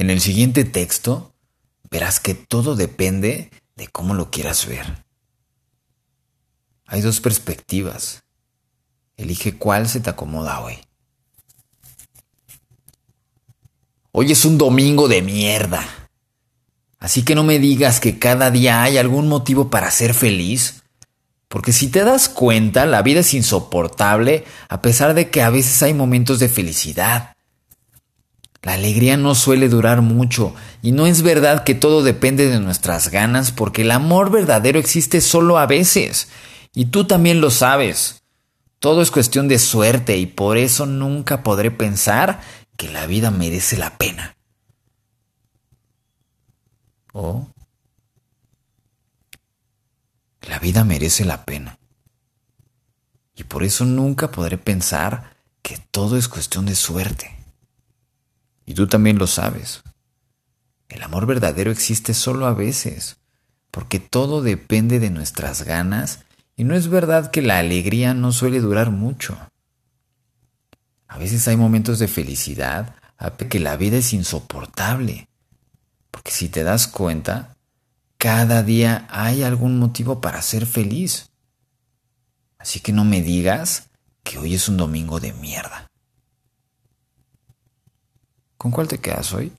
En el siguiente texto verás que todo depende de cómo lo quieras ver. Hay dos perspectivas. Elige cuál se te acomoda hoy. Hoy es un domingo de mierda. Así que no me digas que cada día hay algún motivo para ser feliz. Porque si te das cuenta, la vida es insoportable a pesar de que a veces hay momentos de felicidad. La alegría no suele durar mucho y no es verdad que todo depende de nuestras ganas porque el amor verdadero existe solo a veces y tú también lo sabes. Todo es cuestión de suerte y por eso nunca podré pensar que la vida merece la pena. ¿O? La vida merece la pena. Y por eso nunca podré pensar que todo es cuestión de suerte. Y tú también lo sabes. El amor verdadero existe solo a veces, porque todo depende de nuestras ganas y no es verdad que la alegría no suele durar mucho. A veces hay momentos de felicidad, que la vida es insoportable, porque si te das cuenta, cada día hay algún motivo para ser feliz. Así que no me digas que hoy es un domingo de mierda. ¿Con cuál te quedas hoy?